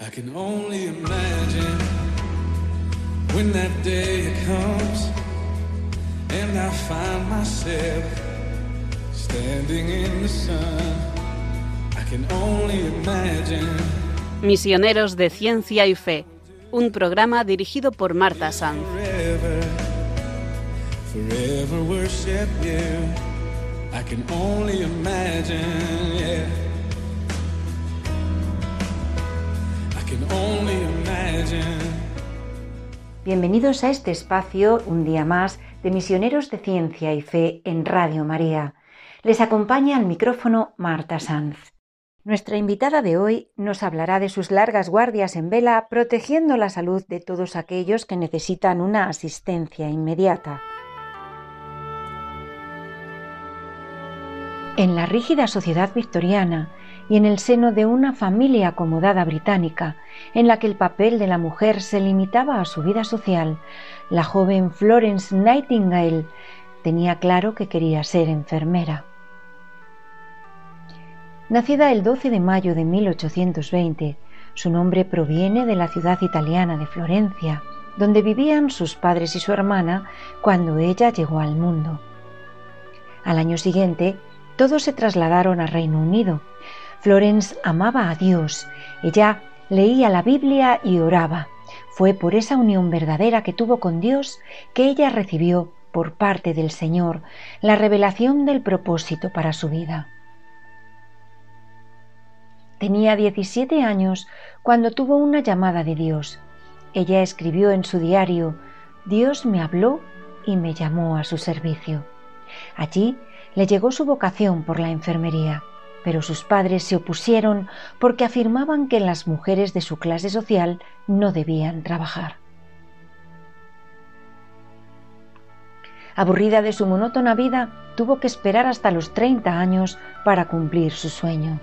I can only imagine when that day comes and I find myself standing in the sun. I can only imagine. Misioneros de Ciencia y Fe, un programa dirigido por Marta Sanz. Forever, forever Bienvenidos a este espacio, un día más, de Misioneros de Ciencia y Fe en Radio María. Les acompaña al micrófono Marta Sanz. Nuestra invitada de hoy nos hablará de sus largas guardias en vela protegiendo la salud de todos aquellos que necesitan una asistencia inmediata. En la rígida sociedad victoriana y en el seno de una familia acomodada británica, en la que el papel de la mujer se limitaba a su vida social, la joven Florence Nightingale tenía claro que quería ser enfermera. Nacida el 12 de mayo de 1820, su nombre proviene de la ciudad italiana de Florencia, donde vivían sus padres y su hermana cuando ella llegó al mundo. Al año siguiente, todos se trasladaron a Reino Unido. Florence amaba a Dios, ella leía la Biblia y oraba. Fue por esa unión verdadera que tuvo con Dios que ella recibió por parte del Señor la revelación del propósito para su vida. Tenía 17 años cuando tuvo una llamada de Dios. Ella escribió en su diario, Dios me habló y me llamó a su servicio. Allí le llegó su vocación por la enfermería, pero sus padres se opusieron porque afirmaban que las mujeres de su clase social no debían trabajar. Aburrida de su monótona vida, tuvo que esperar hasta los 30 años para cumplir su sueño.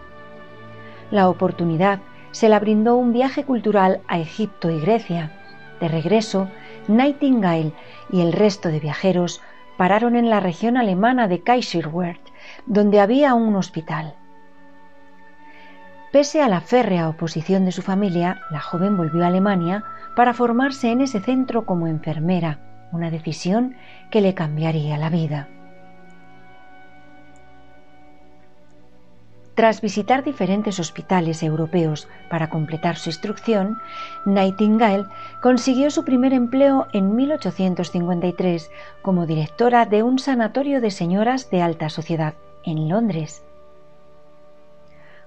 La oportunidad se la brindó un viaje cultural a Egipto y Grecia. De regreso, Nightingale y el resto de viajeros pararon en la región alemana de Kaiserwerth, donde había un hospital. Pese a la férrea oposición de su familia, la joven volvió a Alemania para formarse en ese centro como enfermera, una decisión que le cambiaría la vida. Tras visitar diferentes hospitales europeos para completar su instrucción, Nightingale consiguió su primer empleo en 1853 como directora de un sanatorio de señoras de alta sociedad en Londres.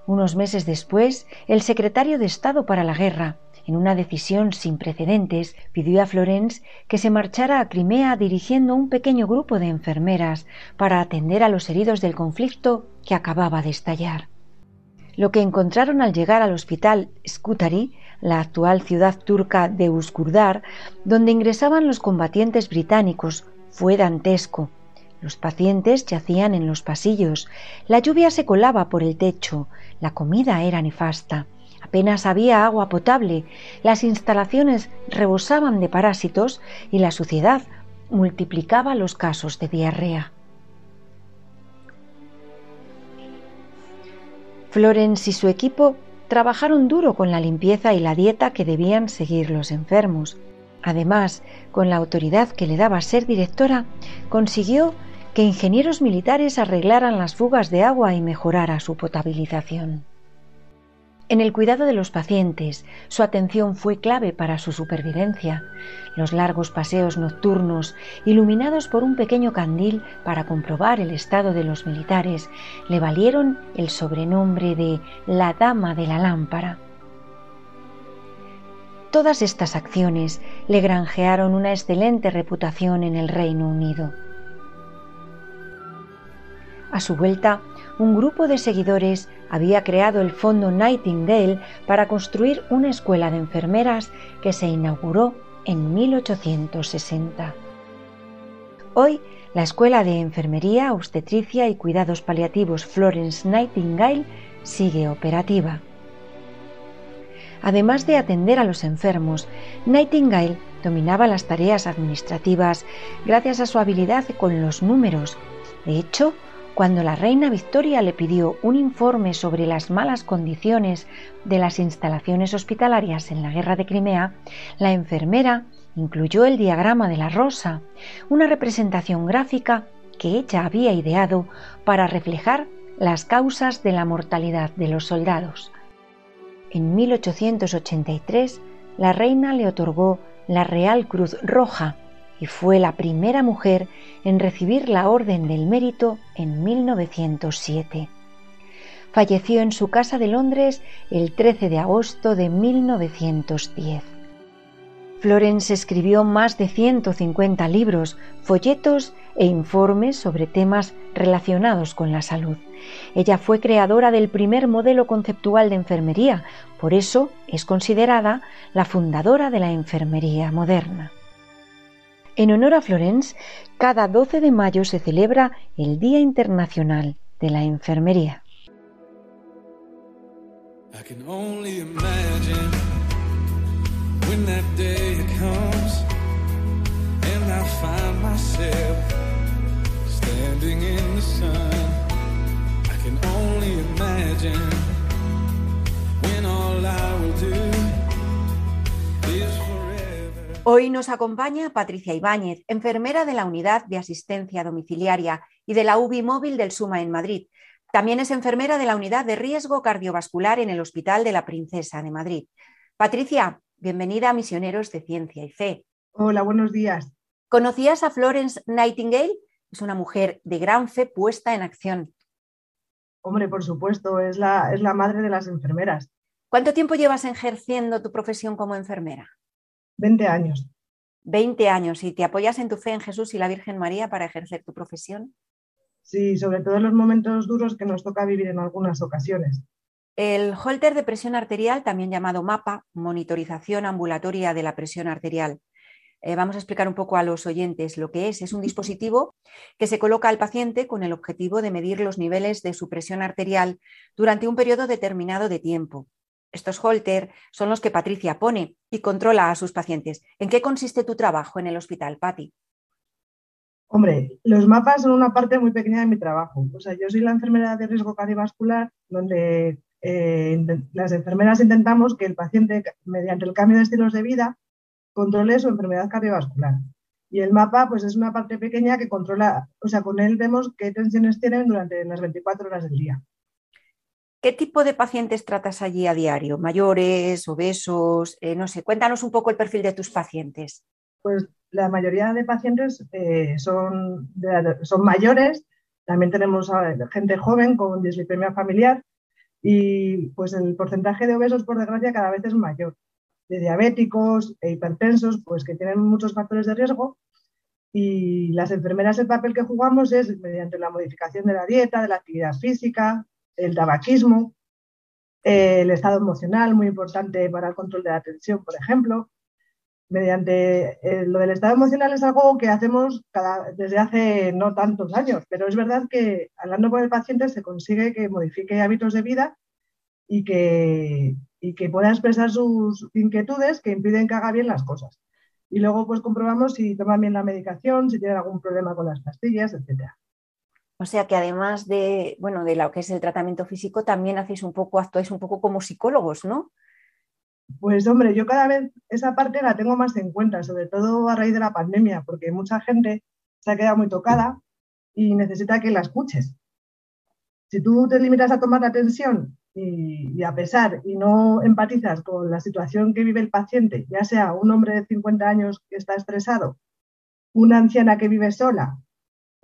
Unos meses después, el secretario de Estado para la Guerra, en una decisión sin precedentes, pidió a Florence que se marchara a Crimea dirigiendo un pequeño grupo de enfermeras para atender a los heridos del conflicto que acababa de estallar. Lo que encontraron al llegar al hospital Scutari, la actual ciudad turca de Uskurdar, donde ingresaban los combatientes británicos, fue dantesco. Los pacientes yacían en los pasillos, la lluvia se colaba por el techo, la comida era nefasta. Apenas había agua potable, las instalaciones rebosaban de parásitos y la suciedad multiplicaba los casos de diarrea. Florence y su equipo trabajaron duro con la limpieza y la dieta que debían seguir los enfermos. Además, con la autoridad que le daba ser directora, consiguió que ingenieros militares arreglaran las fugas de agua y mejorara su potabilización. En el cuidado de los pacientes, su atención fue clave para su supervivencia. Los largos paseos nocturnos, iluminados por un pequeño candil para comprobar el estado de los militares, le valieron el sobrenombre de la Dama de la Lámpara. Todas estas acciones le granjearon una excelente reputación en el Reino Unido. A su vuelta, un grupo de seguidores había creado el Fondo Nightingale para construir una escuela de enfermeras que se inauguró en 1860. Hoy, la Escuela de Enfermería, Obstetricia y Cuidados Paliativos Florence Nightingale sigue operativa. Además de atender a los enfermos, Nightingale dominaba las tareas administrativas gracias a su habilidad con los números. De hecho, Cuando la reina Victoria le pidió un informe sobre las malas condiciones de las instalaciones hospitalarias en la guerra de Crimea, la enfermera incluyó el diagrama de la rosa, una representación gráfica que ella había ideado para reflejar las causas de la mortalidad de los soldados. En 1883, la reina le otorgó la Real Cruz Roja y fue la primera mujer en recibir la Orden del Mérito en 1907. Falleció en su casa de Londres el 13 de agosto de 1910. Florence escribió más de 150 libros, folletos e informes sobre temas relacionados con la salud. Ella fue creadora del primer modelo conceptual de enfermería, por eso es considerada la fundadora de la enfermería moderna. En honor a Florence, cada 12 de mayo se celebra el Día Internacional de la Enfermería. Hoy nos acompaña Patricia Ibáñez, enfermera de la Unidad de Asistencia Domiciliaria y de la UBI Móvil del SUMA en Madrid. También es enfermera de la Unidad de Riesgo Cardiovascular en el Hospital de la Princesa de Madrid. Patricia, bienvenida a Misioneros de Ciencia y Fe. Hola, buenos días. ¿Conocías a Florence Nightingale? Es una mujer de gran fe puesta en acción. Hombre, por supuesto, es la, es la madre de las enfermeras. ¿Cuánto tiempo llevas ejerciendo tu profesión como enfermera? 20 años. 20 años. ¿Y te apoyas en tu fe en Jesús y la Virgen María para ejercer tu profesión? Sí, sobre todo en los momentos duros que nos toca vivir en algunas ocasiones. El holter de presión arterial, también llamado MAPA, monitorización ambulatoria de la presión arterial, eh, vamos a explicar un poco a los oyentes lo que es. Es un dispositivo que se coloca al paciente con el objetivo de medir los niveles de su presión arterial durante un periodo determinado de tiempo. Estos Holter son los que Patricia pone y controla a sus pacientes. ¿En qué consiste tu trabajo en el hospital, Patti? Hombre, los mapas son una parte muy pequeña de mi trabajo. O sea, yo soy la enfermera de riesgo cardiovascular, donde eh, las enfermeras intentamos que el paciente, mediante el cambio de estilos de vida, controle su enfermedad cardiovascular. Y el mapa, pues es una parte pequeña que controla, o sea, con él vemos qué tensiones tienen durante las 24 horas del día. ¿Qué tipo de pacientes tratas allí a diario? ¿Mayores, obesos? Eh, no sé, cuéntanos un poco el perfil de tus pacientes. Pues la mayoría de pacientes eh, son, son mayores, también tenemos gente joven con dislipemia familiar y pues el porcentaje de obesos, por desgracia, cada vez es mayor de diabéticos e hipertensos, pues que tienen muchos factores de riesgo. Y las enfermeras el papel que jugamos es mediante la modificación de la dieta, de la actividad física, el tabaquismo, el estado emocional, muy importante para el control de la atención, por ejemplo. Mediante eh, lo del estado emocional es algo que hacemos cada, desde hace no tantos años, pero es verdad que hablando con el paciente se consigue que modifique hábitos de vida y que, y que pueda expresar sus inquietudes que impiden que haga bien las cosas. Y luego pues comprobamos si toma bien la medicación, si tiene algún problema con las pastillas, etc. O sea que además de, bueno, de lo que es el tratamiento físico, también hacéis un poco, actuáis un poco como psicólogos, ¿no? Pues hombre, yo cada vez esa parte la tengo más en cuenta, sobre todo a raíz de la pandemia, porque mucha gente se ha quedado muy tocada y necesita que la escuches. Si tú te limitas a tomar la atención y, a pesar y no empatizas con la situación que vive el paciente, ya sea un hombre de 50 años que está estresado, una anciana que vive sola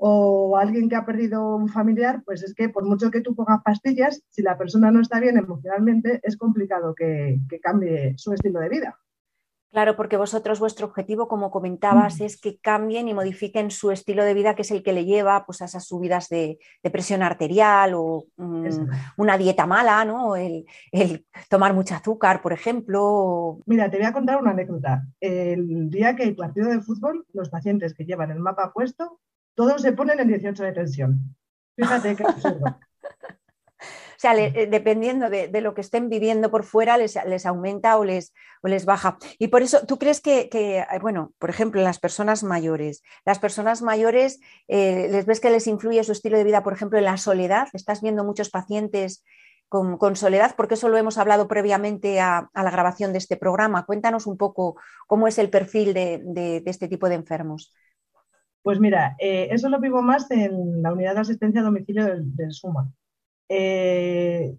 o alguien que ha perdido un familiar, pues es que por mucho que tú pongas pastillas, si la persona no está bien emocionalmente, es complicado que cambie su estilo de vida. Claro, porque vosotros vuestro objetivo, como comentabas, mm. es que cambien y modifiquen su estilo de vida, que es el que le lleva pues, a esas subidas de, presión arterial o mm, una dieta mala, ¿no? El, tomar mucho azúcar, por ejemplo. Mira, te voy a contar una anécdota. El día que hay partido de fútbol, los pacientes que llevan el mapa puesto, todos se ponen en 18 de tensión. Fíjate qué absurdo. sea, eh, dependiendo de, lo que estén viviendo por fuera, les, aumenta o les, les, baja. Y por eso, ¿tú crees que, eh, bueno, por ejemplo, las personas mayores, las personas mayores, eh, ¿les ves que les influye su estilo de vida, por ejemplo, en la soledad? ¿Estás viendo muchos pacientes con, soledad? Porque eso lo hemos hablado previamente a, la grabación de este programa. Cuéntanos un poco cómo es el perfil de, este tipo de enfermos. Pues mira, eso lo vivo más en la unidad de asistencia a domicilio del SUMA eh,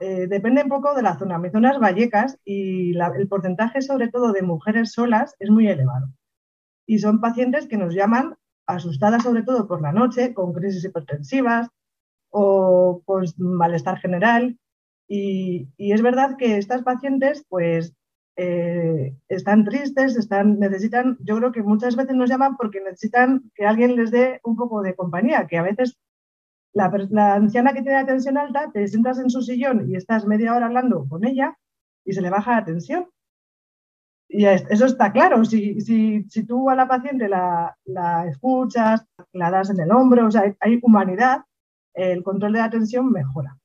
eh, depende un poco de la zona. Mi zona es Vallecas y el porcentaje, sobre todo de mujeres solas, es muy elevado. Y son pacientes que nos llaman asustadas, sobre todo por la noche, con crisis hipertensivas o con malestar general. Y, es verdad que estas pacientes, pues, eh, están tristes, están, necesitan, yo creo que muchas veces nos llaman porque necesitan que alguien les dé un poco de compañía, que a veces la, anciana que tiene la tensión alta, te sientas en su sillón y estás media hora hablando con ella y se le baja la tensión. Y eso está claro. Si, tú a la paciente la, escuchas, la das en el hombro, o sea, hay humanidad, el control de la tensión mejora.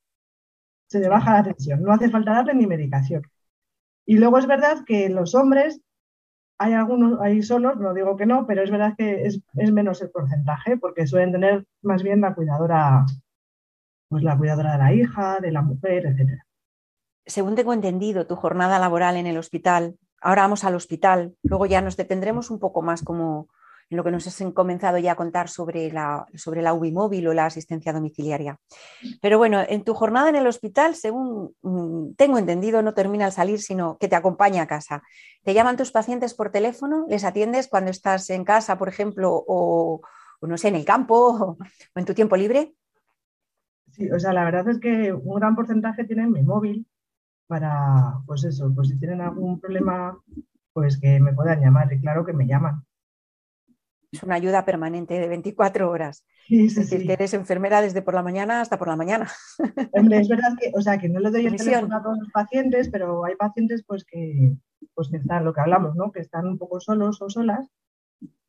Se le baja la tensión. No hace falta darle ni medicación. Y luego es verdad que los hombres hay algunos, hay solos, no digo que no, pero es verdad que es, menos el porcentaje, porque suelen tener más bien la cuidadora, pues la cuidadora de la hija, de la mujer, etc. Según tengo entendido, tu jornada laboral en el hospital, ahora vamos al hospital, luego ya nos detendremos un poco más como en lo que nos has comenzado ya a contar sobre la, sobre la móvil o la asistencia domiciliaria. Pero bueno, en tu jornada en el hospital, según mm, tengo entendido, no termina al salir, sino que te acompaña a casa. ¿Te llaman tus pacientes por teléfono? ¿Les atiendes cuando estás en casa, por ejemplo, o, no sé, en el campo o, en tu tiempo libre? Sí, o sea, la verdad es que un gran porcentaje tienen mi móvil para, pues eso, pues si tienen algún problema, pues que me puedan llamar y claro que me llaman es una ayuda permanente de 24 horas. es decir, que eres enfermera desde por la mañana hasta por la mañana. es verdad que, o sea, que no le doy el teléfono a todos los pacientes, pero hay pacientes pues que, pues que están, lo que hablamos, ¿no? Que están un poco solos o solas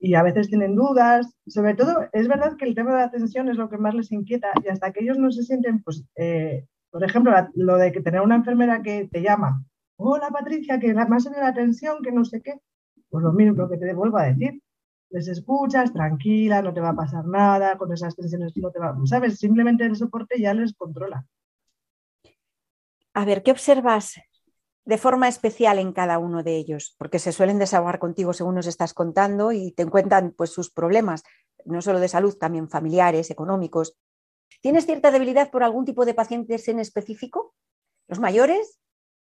y a veces tienen dudas. Sobre todo, es verdad que el tema de la atención es lo que más les inquieta y hasta que ellos no se sienten, pues, eh, por ejemplo, lo de que tener una enfermera que te llama, hola Patricia, que más en la atención, que no sé qué, pues lo mismo que te vuelvo a decir les escuchas, tranquila, no te va a pasar nada, con esas tensiones no te va, ¿sabes? Simplemente el soporte ya les controla. A ver, ¿qué observas de forma especial en cada uno de ellos? Porque se suelen desahogar contigo según nos estás contando y te cuentan pues sus problemas, no solo de salud, también familiares, económicos. ¿Tienes cierta debilidad por algún tipo de pacientes en específico? ¿Los mayores?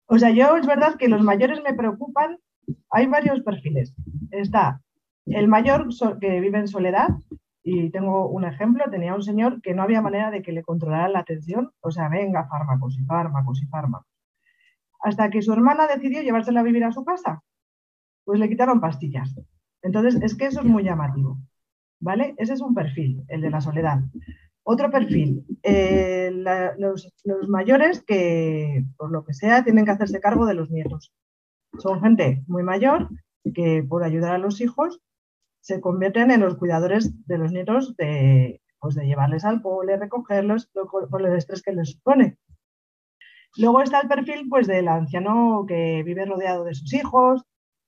O sea, yo es verdad que los mayores me preocupan. Hay varios perfiles. Está el mayor que vive en soledad, y tengo un ejemplo, tenía un señor que no había manera de que le controlara la atención, o sea, venga, fármacos y fármacos y fármacos. Hasta que su hermana decidió llevársela a vivir a su casa, pues le quitaron pastillas. Entonces, es que eso es muy llamativo, ¿vale? Ese es un perfil, el de la soledad. Otro perfil, eh, los, los mayores que, por lo que sea, tienen que hacerse cargo de los nietos. Son gente muy mayor que por ayudar a los hijos se convierten en los cuidadores de los nietos de, pues de llevarles al cole, recogerlos, por el estrés que les supone. Luego está el perfil pues, del anciano que vive rodeado de sus hijos,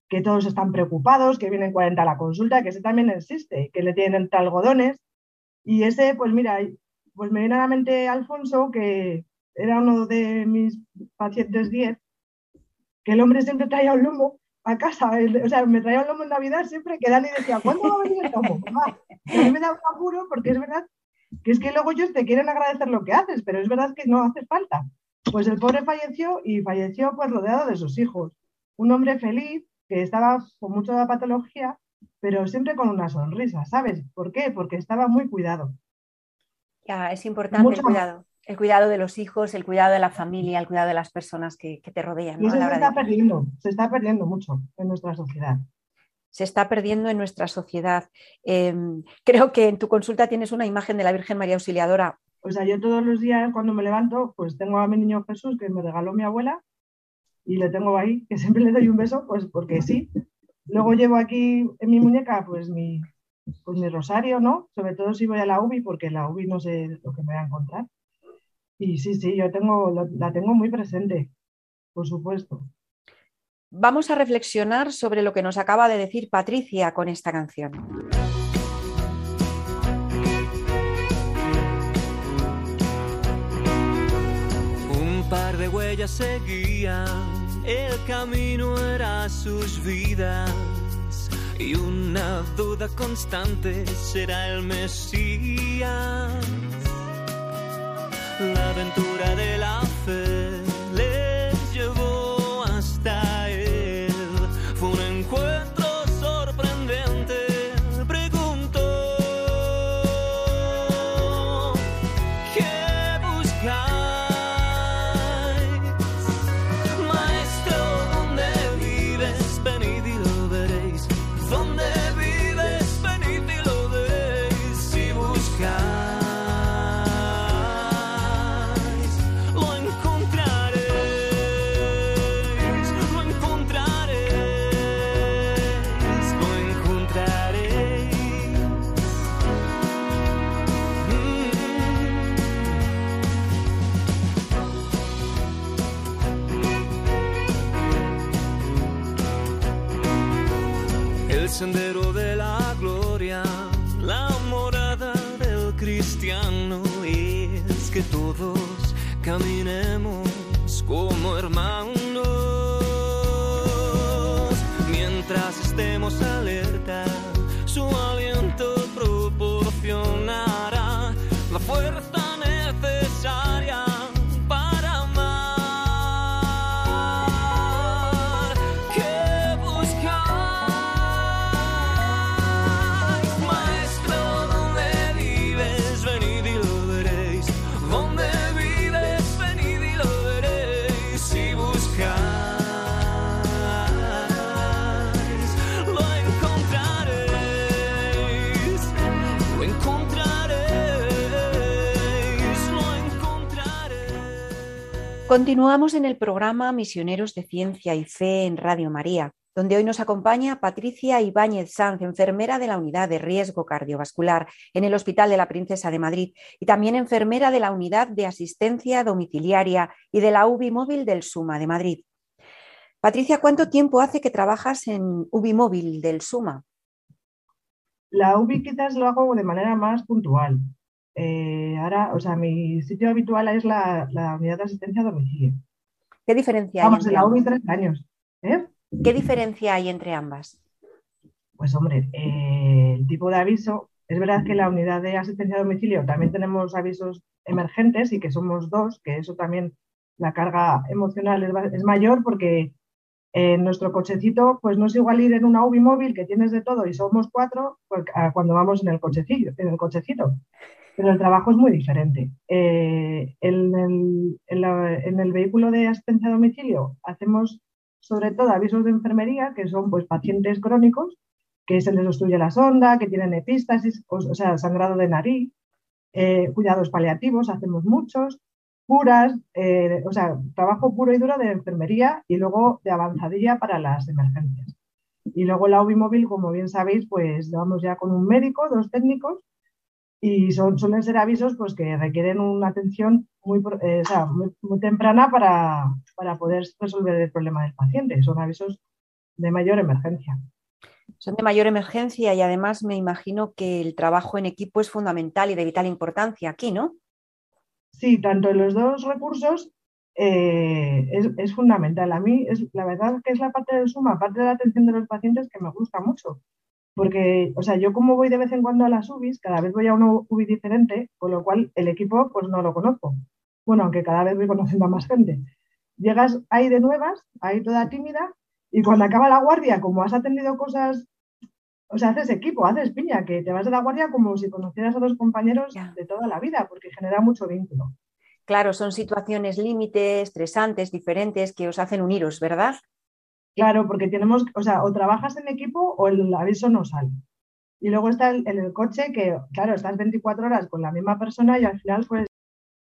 que todos están preocupados, que vienen 40 a la consulta, que ese también existe, que le tienen entre algodones. Y ese, pues mira, pues me viene a la mente Alfonso, que era uno de mis pacientes 10, que el hombre siempre traía un lomo a casa. o sea, me traía un lomo en Navidad siempre que Dani decía, ¿cuándo va a venir el lomo? a mí me da un apuro porque es verdad que es que luego ellos te quieren agradecer lo que haces, pero es verdad que no hace falta. Pues el pobre falleció y falleció pues rodeado de sus hijos. Un hombre feliz que estaba con mucha patología, pero siempre con una sonrisa, ¿sabes? ¿Por qué? Porque estaba muy cuidado. Ya, es importante el cuidado el cuidado de los hijos, el cuidado de la familia, el cuidado de las personas que, te rodean. Y eso se está perdiendo, se está perdiendo mucho en nuestra sociedad. Se está perdiendo en nuestra sociedad. Em, creo que en tu consulta tienes una imagen de la Virgen María Auxiliadora. O sea, yo todos los días cuando me levanto, pues tengo a mi niño Jesús que me regaló mi abuela y le tengo ahí, que siempre le doy un beso, pues porque sí. Luego llevo aquí en mi muñeca, pues mi, pues mi rosario, ¿no? Sobre todo si voy a la UBI, porque la UBI no sé lo que me voy a encontrar. Y sí, sí, yo tengo, la tengo muy presente, por supuesto. Vamos a reflexionar sobre lo que nos acaba de decir Patricia con esta canción. Un par de huellas seguían, el camino era sus vidas y una duda constante será el Mesías. La aventura de la fe sendero de la gloria, la morada del cristiano. Es que todos caminemos como hermanos. Mientras estemos alerta, Continuamos en el programa Misioneros de Ciencia y Fe en Radio María, donde hoy nos acompaña Patricia Ibáñez Sanz, enfermera de la Unidad de Riesgo Cardiovascular en el Hospital de la Princesa de Madrid y también enfermera de la Unidad de Asistencia Domiciliaria y de la UBI Móvil del SUMA de Madrid. Patricia, ¿cuánto tiempo hace que trabajas en UBI Móvil del SUMA? La UBI lo hago de manera más puntual. Eh, ahora, o sea, mi sitio habitual es la, la unidad de asistencia a domicilio. ¿Qué diferencia hay Vamos, en la UBI ambas? tres años. ¿eh? ¿Qué diferencia hay entre ambas? Pues hombre, eh, el tipo de aviso, es verdad que la unidad de asistencia a domicilio también tenemos avisos emergentes y que somos dos, que eso también la carga emocional es, mayor porque en nuestro cochecito pues no es igual ir en una UBI móvil que tienes de todo y somos cuatro pues, cuando vamos en el cochecillo, en el cochecito. Pero el trabajo es muy diferente. Eh, en, el, vehículo de asistencia a domicilio hacemos sobre todo avisos de enfermería, que son pues pacientes crónicos que se les obstruye la sonda, que tienen epistasis, o, o sea, sangrado de nariz, eh, cuidados paliativos, hacemos muchos, curas, eh, o sea, trabajo puro y duro de enfermería y luego de avanzadilla para las emergencias. Y luego la móvil, como bien sabéis, pues vamos ya con un médico, dos técnicos, y son, suelen ser avisos pues, que requieren una atención muy, eh, o sea, muy, muy temprana para, para poder resolver el problema del paciente. Son avisos de mayor emergencia. Son de mayor emergencia y además me imagino que el trabajo en equipo es fundamental y de vital importancia aquí, ¿no? Sí, tanto en los dos recursos eh, es, es fundamental. A mí, es, la verdad que es la parte del suma, parte de la atención de los pacientes que me gusta mucho. Porque, o sea, yo como voy de vez en cuando a las UBIs, cada vez voy a una UBI diferente, con lo cual el equipo pues no lo conozco. Bueno, aunque cada vez voy conociendo a más gente. Llegas ahí de nuevas, ahí toda tímida, y cuando acaba la guardia, como has atendido cosas, o sea, haces equipo, haces piña, que te vas de la guardia como si conocieras a los compañeros Ya. de toda la vida, porque genera mucho vínculo. Claro, son situaciones límites, estresantes, diferentes que os hacen uniros, ¿verdad? Claro, porque tenemos, o sea, o trabajas en equipo o el aviso no sale. Y luego está en el coche que, claro, estás 24 horas con la misma persona y al final, pues,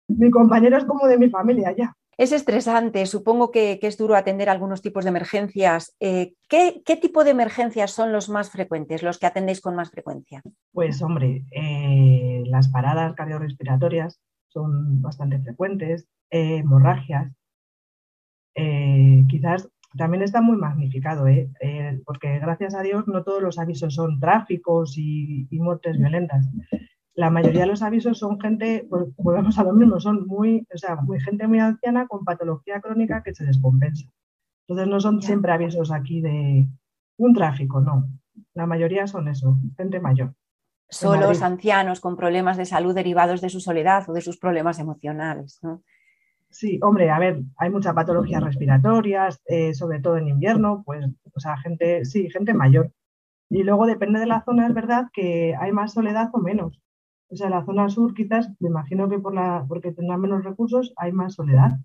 mi compañero es como de mi familia ya. Es estresante, supongo que, que es duro atender algunos tipos de emergencias. Eh, ¿qué, qué tipo de emergencias son los más frecuentes, los que atendéis con más frecuencia? Pues, hombre, eh, las paradas cardiorrespiratorias, son bastante frecuentes, eh, hemorragias. Quizás también está muy magnificado, ¿eh? porque gracias a Dios no todos los avisos son tráficos y, muertes violentas. La mayoría de los avisos son gente, pues, volvemos a lo mismo, son muy, o sea, muy, gente muy anciana con patología crónica que se descompensa. Entonces no son siempre avisos aquí de un tráfico, no. La mayoría son eso, gente mayor. Solos, ancianos con problemas de salud derivados de su soledad o de sus problemas emocionales. ¿no? Sí, hombre, a ver, hay muchas patologías respiratorias, eh, sobre todo en invierno, pues, o sea, gente, sí, gente mayor. Y luego depende de la zona, es verdad que hay más soledad o menos. O sea, la zona sur quizás, me imagino que por la, porque tendrán menos recursos, hay más soledad.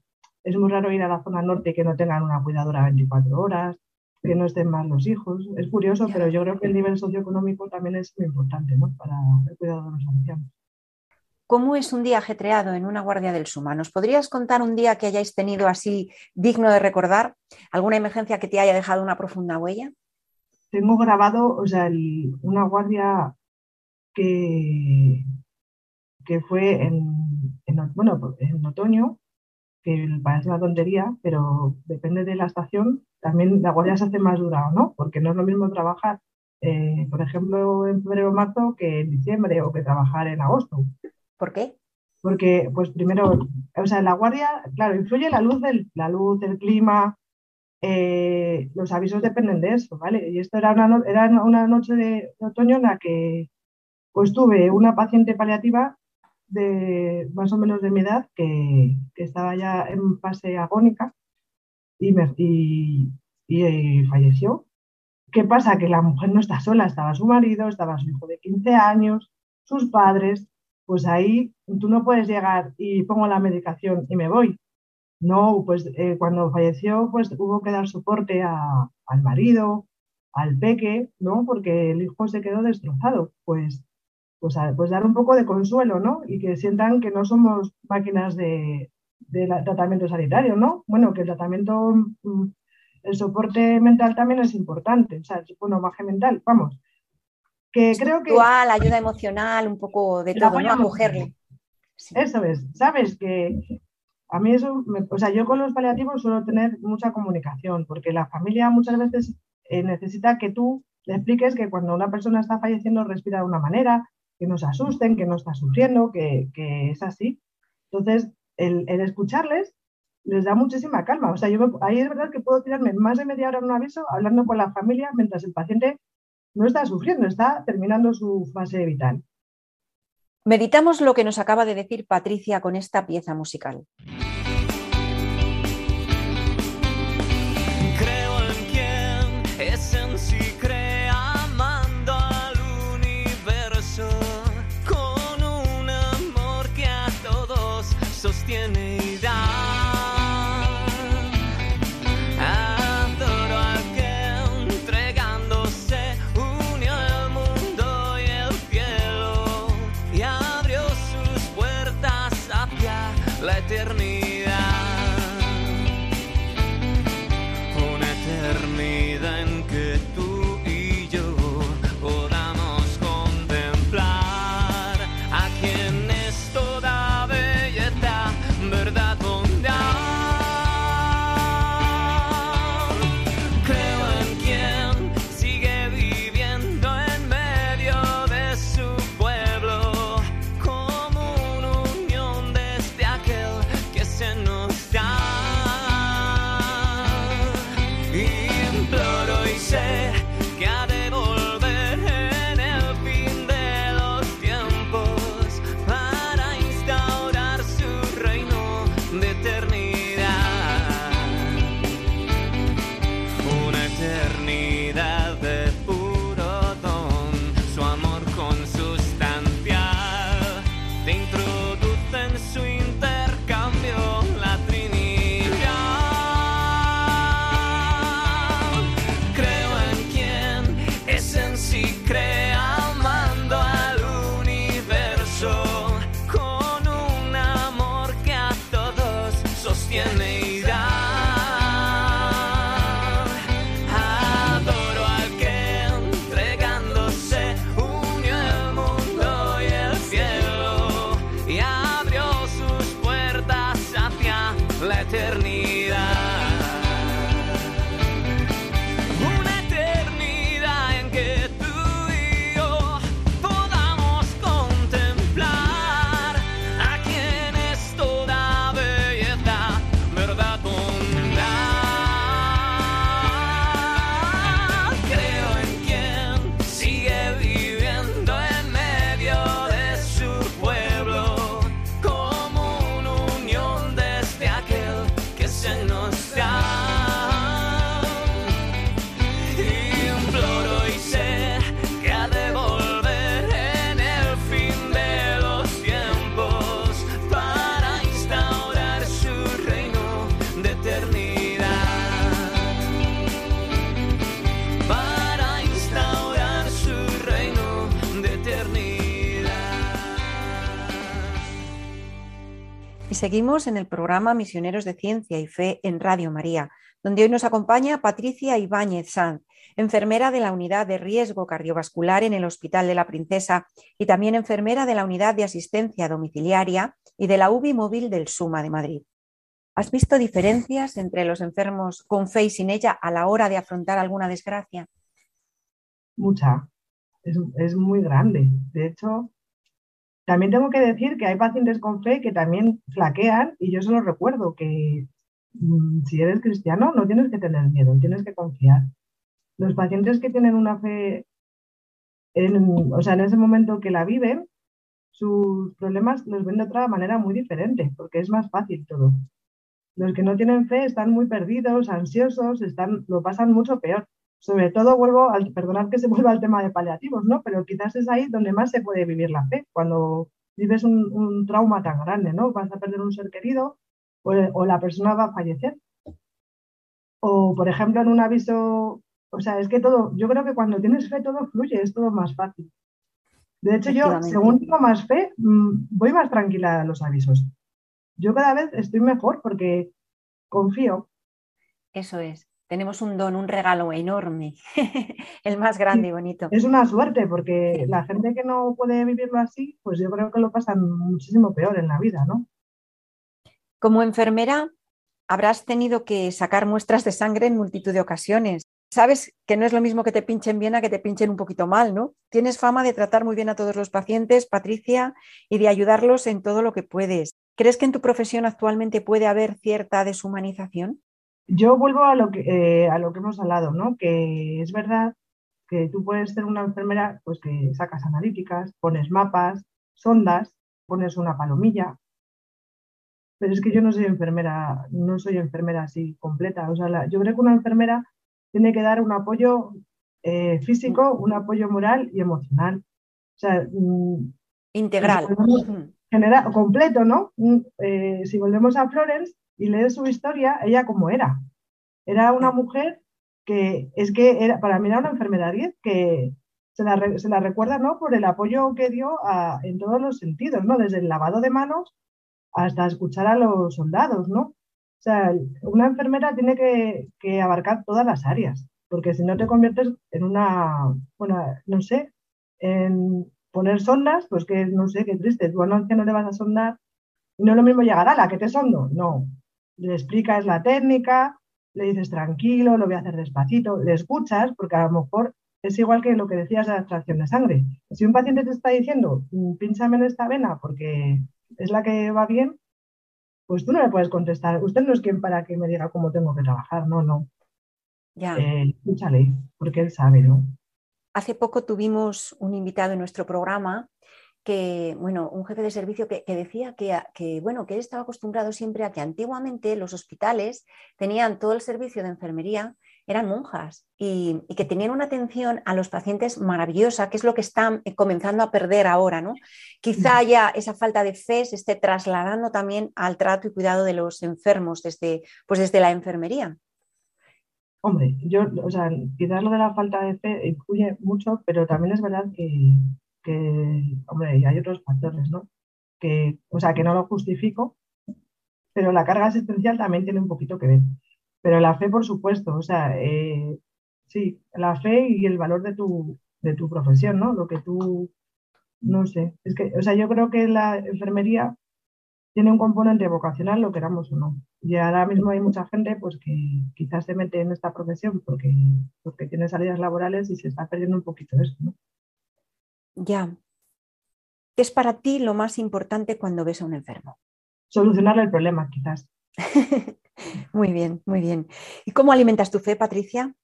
Es muy raro ir a la zona norte que no tengan una cuidadora 24 horas, que no estén más los hijos. Es curioso, pero yo creo que el nivel socioeconómico también es muy importante ¿no? para el cuidado de los ancianos. ¿Cómo es un día ajetreado en una guardia del Suma? ¿Nos podrías contar un día que hayáis tenido así digno de recordar? ¿Alguna emergencia que te haya dejado una profunda huella? Tengo grabado, o sea, una guardia que, que fue en, bueno, en otoño, que parece una tontería, pero depende de la estación, también la guardia se hace más dura o no, porque no es lo mismo trabajar, eh, por ejemplo, en febrero o marzo que en diciembre o que trabajar en agosto. ¿Por qué? Porque, pues primero, o sea, la guardia, claro, influye la luz del, la luz, el clima, eh, los avisos dependen de eso, ¿vale? Y esto era una, era una noche de, otoño en la que pues tuve una paciente paliativa de más o menos de mi edad que, estaba ya en fase agónica y, me, y, y, falleció. ¿Qué pasa? Que la mujer no está sola, estaba su marido, estaba su hijo de 15 años, sus padres, pues ahí tú no puedes llegar y pongo la medicación y me voy. No, pues eh, cuando falleció, pues hubo que dar soporte al marido, al peque, ¿no? Porque el hijo se quedó destrozado. Pues, pues, pues, dar un poco de consuelo, ¿no? Y que sientan que no somos máquinas de, tratamiento sanitario, ¿no? Bueno, que el tratamiento, mm, el soporte mental también es importante, o sea, bueno, baje mental, vamos, que creo que... ayuda emocional, un poco de todo, ¿no? Acogerle. Eso es, sabes que a mí eso, o sea, yo con los paliativos suelo tener mucha comunicación, porque la familia muchas veces eh, necesita que tú le expliques que cuando una persona está falleciendo respira de una manera, que no se asusten, que no está sufriendo, que, es así. Entonces, el, escucharles les da muchísima calma. O sea, yo ahí es verdad que puedo tirarme más de media hora en un aviso hablando con la familia mientras el paciente no está sufriendo, está terminando su fase vital. Meditamos lo que nos acaba de decir Patricia con esta pieza musical. Seguimos en el programa Misioneros de Ciencia y Fe en Radio María, donde hoy nos acompaña Patricia Ibáñez Sanz, enfermera de la unidad de riesgo cardiovascular en el Hospital de la Princesa y también enfermera de la unidad de asistencia domiciliaria y de la UBI móvil del SUMA de Madrid. ¿Has visto diferencias entre los enfermos con fe y sin ella a la hora de afrontar alguna desgracia? Mucha. Es muy grande. De hecho, también tengo que decir que hay pacientes con fe que también flaquean y yo se lo recuerdo que mm, si eres cristiano no tienes que tener miedo, tienes que confiar. Los pacientes que tienen una fe, en, o sea, en ese momento que la viven, sus problemas los ven de otra manera muy diferente, porque es más fácil todo. Los que no tienen fe están muy perdidos, ansiosos, están, lo pasan mucho peor. Sobre todo vuelvo al, perdonad que se vuelva al tema de paliativos, ¿no? Pero quizás es ahí donde más se puede vivir la fe, cuando vives un, un trauma tan grande, ¿no? Vas a perder un ser querido o, o la persona va a fallecer. O, por ejemplo, en un aviso o sea, es que todo, yo creo que cuando tienes fe todo fluye, es todo más fácil. De hecho, yo, según tengo más fe, mm, voy más tranquila a los avisos. Yo cada vez estoy mejor porque confío. Eso es. Tenemos un don, un regalo enorme, el más grande y bonito. Es una suerte porque la gente que no puede vivirlo así, pues yo creo que lo pasan muchísimo peor en la vida, ¿no? Como enfermera, habrás tenido que sacar muestras de sangre en multitud de ocasiones sabes que no es lo mismo que te pinchen bien a que te pinchen un poquito mal, ¿no? Tienes fama de tratar muy bien a todos los pacientes, Patricia, y de ayudarlos en todo lo que puedes. ¿Crees que en tu profesión actualmente puede haber cierta deshumanización? Yo vuelvo a lo que, eh, a lo que hemos hablado, ¿no? Que es verdad que tú puedes ser una enfermera pues que sacas analíticas, pones mapas, sondas, pones una palomilla, pero es que yo no soy enfermera, no soy enfermera así completa. O sea, yo creo que una enfermera tiene que dar un apoyo eh, físico, un apoyo moral y emocional. O sea, mm, integral. General, completo, ¿no? Mm, eh, si volvemos a Florence y lees su historia, ella como era. Era una mujer que es que era, para mí era una enfermedad 10 que se la, se la, recuerda ¿no? por el apoyo que dio en todos los sentidos, ¿no? desde el lavado de manos hasta escuchar a los soldados, ¿no? O sea, una enfermera tiene que, abarcar todas las áreas, porque si no te conviertes en una, bueno, no sé, en poner sondas, pues que no sé, qué triste, tú a un anciano le vas a sondar, no es lo mismo llegar a la que te sondo, no. Le explicas la técnica, le dices tranquilo, lo voy a hacer despacito, le escuchas, porque a lo mejor es igual que lo que decías de la extracción de sangre. Si un paciente te está diciendo, mm, pínchame en esta vena porque es la que va bien, pues tú no le puedes contestar. Usted no es quien para que me diga cómo tengo que trabajar, no, no. Ya. Eh, escúchale, porque él sabe, ¿no? Hace poco tuvimos un invitado en nuestro programa que, bueno, un jefe de servicio que, decía que, que, bueno, que él estaba acostumbrado siempre a que antiguamente los hospitales tenían todo el servicio de enfermería eran monjas y, que tenían una atención a los pacientes maravillosa, que es lo que están eh, comenzando a perder ahora, ¿no? Quizá ya esa falta de fe se esté trasladando también al trato y cuidado de los enfermos desde, pues desde la enfermería. Hombre, yo, o sea, quizás lo de la falta de fe influye mucho, pero también es verdad que, que hombre, hay otros factores, ¿no? Que, o sea, que no lo justifico, pero la carga asistencial también tiene un poquito que ver. Pero la fe, por supuesto, o sea, eh, sí, la fe y el valor de tu, de tu profesión, ¿no? Lo que tú, no sé, es que, o sea, yo creo que la enfermería tiene un componente vocacional, lo queramos o no. Y ahora mismo hay mucha gente pues, que quizás se mete en esta profesión porque, porque tiene salidas laborales y se está perdiendo un poquito eso, ¿no? Ya. ¿Qué es para ti lo más importante cuando ves a un enfermo? Solucionar el problema, quizás. Muy bien, muy bien. ¿Y cómo alimentas tu fe, Patricia?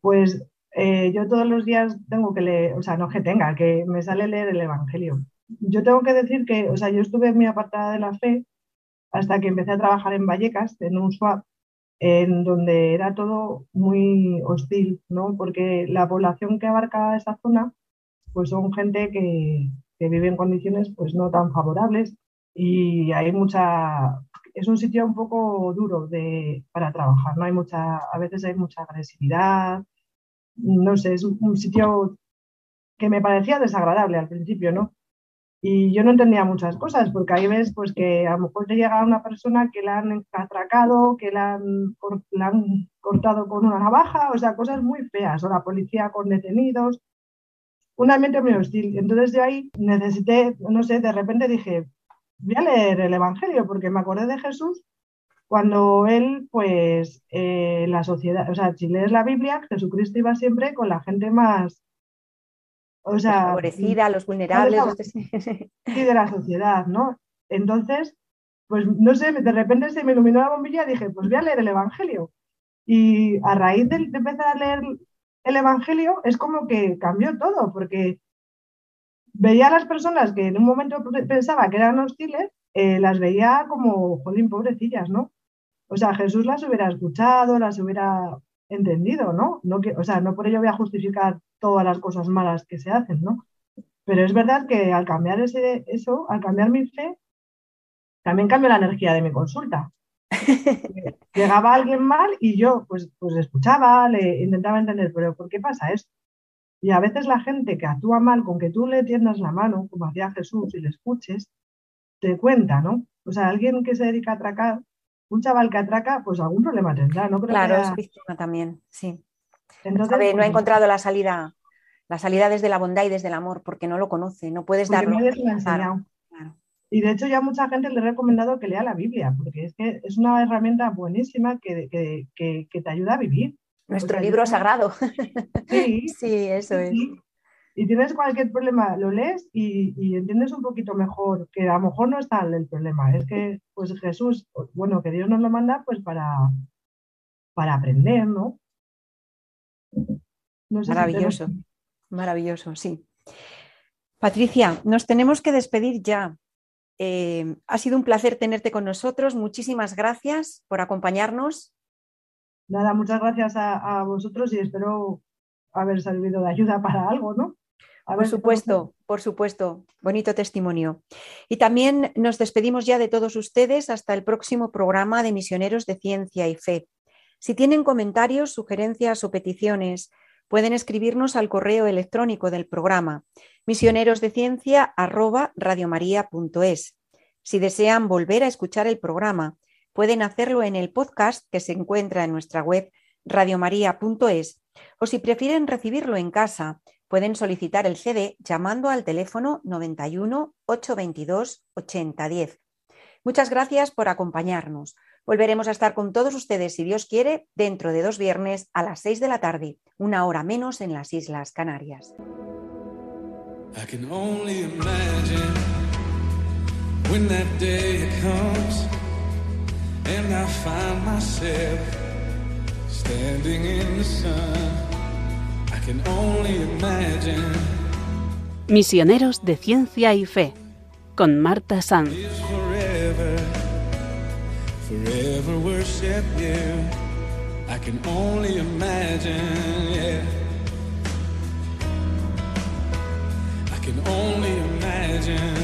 Pues eh, yo todos los días tengo que leer, o sea, no que tenga, que me sale leer el Evangelio. Yo tengo que decir que, o sea, yo estuve muy apartada de la fe hasta que empecé a trabajar en Vallecas, en un swap, en donde era todo muy hostil, ¿no? Porque la población que abarca esa zona, pues son gente que, que vive en condiciones pues no tan favorables y hay mucha, es un sitio un poco duro de, para trabajar, ¿no? Hay mucha, a veces hay mucha agresividad, no sé, es un sitio que me parecía desagradable al principio, ¿no? Y yo no entendía muchas cosas, porque ahí ves pues, que a lo mejor te llega una persona que la han atracado, que la han, la han cortado con una navaja, o sea, cosas muy feas, o la policía con detenidos, un ambiente muy hostil. Entonces yo ahí necesité, no sé, de repente dije, voy a leer el Evangelio, porque me acordé de Jesús cuando él, pues, eh, la sociedad, o sea, si lees la Biblia, Jesucristo iba siempre con la gente más, o sea, favorecida, los vulnerables. Y de la sociedad, ¿no? Entonces, pues, no sé, de repente se me iluminó la bombilla y dije, pues voy a leer el Evangelio. Y a raíz de, de empezar a leer el Evangelio, es como que cambió todo, porque veía a las personas que en un momento pensaba que eran hostiles, eh, las veía como, jolín, pobrecillas, ¿no? O sea, Jesús las hubiera escuchado, las hubiera entendido, ¿no? no que, o sea, no por ello voy a justificar todas las cosas malas que se hacen, ¿no? Pero es verdad que al cambiar ese, eso, al cambiar mi fe, también cambió la energía de mi consulta. Llegaba alguien mal y yo pues, pues escuchaba, le intentaba entender, pero ¿por qué pasa esto? Y a veces la gente que actúa mal con que tú le tiendas la mano, como hacía Jesús, y le escuches, te cuenta, ¿no? O sea, alguien que se dedica a atracar un chaval que atraca, pues algún problema tendrá, ¿no? claro, es víctima también, sí. Entonces, no ha pues, encontrado la salida, la salida desde la bondad y desde el amor, porque no lo conoce, no puedes darlo. Y de hecho ya mucha gente le he recomendado que lea la Biblia, porque es que es una herramienta buenísima que, te ayuda a vivir. Nuestro libro sagrado. Sí, sí, eso es y tienes cualquier problema, lo lees y, entiendes un poquito mejor que a lo mejor no está el problema, es que pues Jesús, bueno, que Dios nos lo manda pues para, para aprender, ¿no? maravilloso, maravilloso, sí. Patricia, nos tenemos que despedir ya. Eh, ha sido un placer tenerte con nosotros. Muchísimas gracias por acompañarnos. Nada, muchas gracias a vosotros y espero haber servido de ayuda para algo, ¿no? por supuesto, por supuesto. Bonito testimonio. Y también nos despedimos ya de todos ustedes hasta el próximo programa de Misioneros de Ciencia y Fe. Si tienen comentarios, sugerencias o peticiones, pueden escribirnos al correo electrónico del programa misionerosdeciencia@radiomaria.es. Si desean volver a escuchar el programa, pueden hacerlo en el podcast que se encuentra en nuestra web radiomaria.es o si prefieren recibirlo en casa, pueden solicitar el CD llamando al teléfono 91 822 8010. Muchas gracias por acompañarnos. Volveremos a estar con todos ustedes, si Dios quiere, dentro de dos viernes a las 6 de la tarde, una hora menos en las Islas Canarias. Misioneros de Ciencia y Fe con Marta Sanz. Worship you. I can only imagine, yeah. I can only imagine.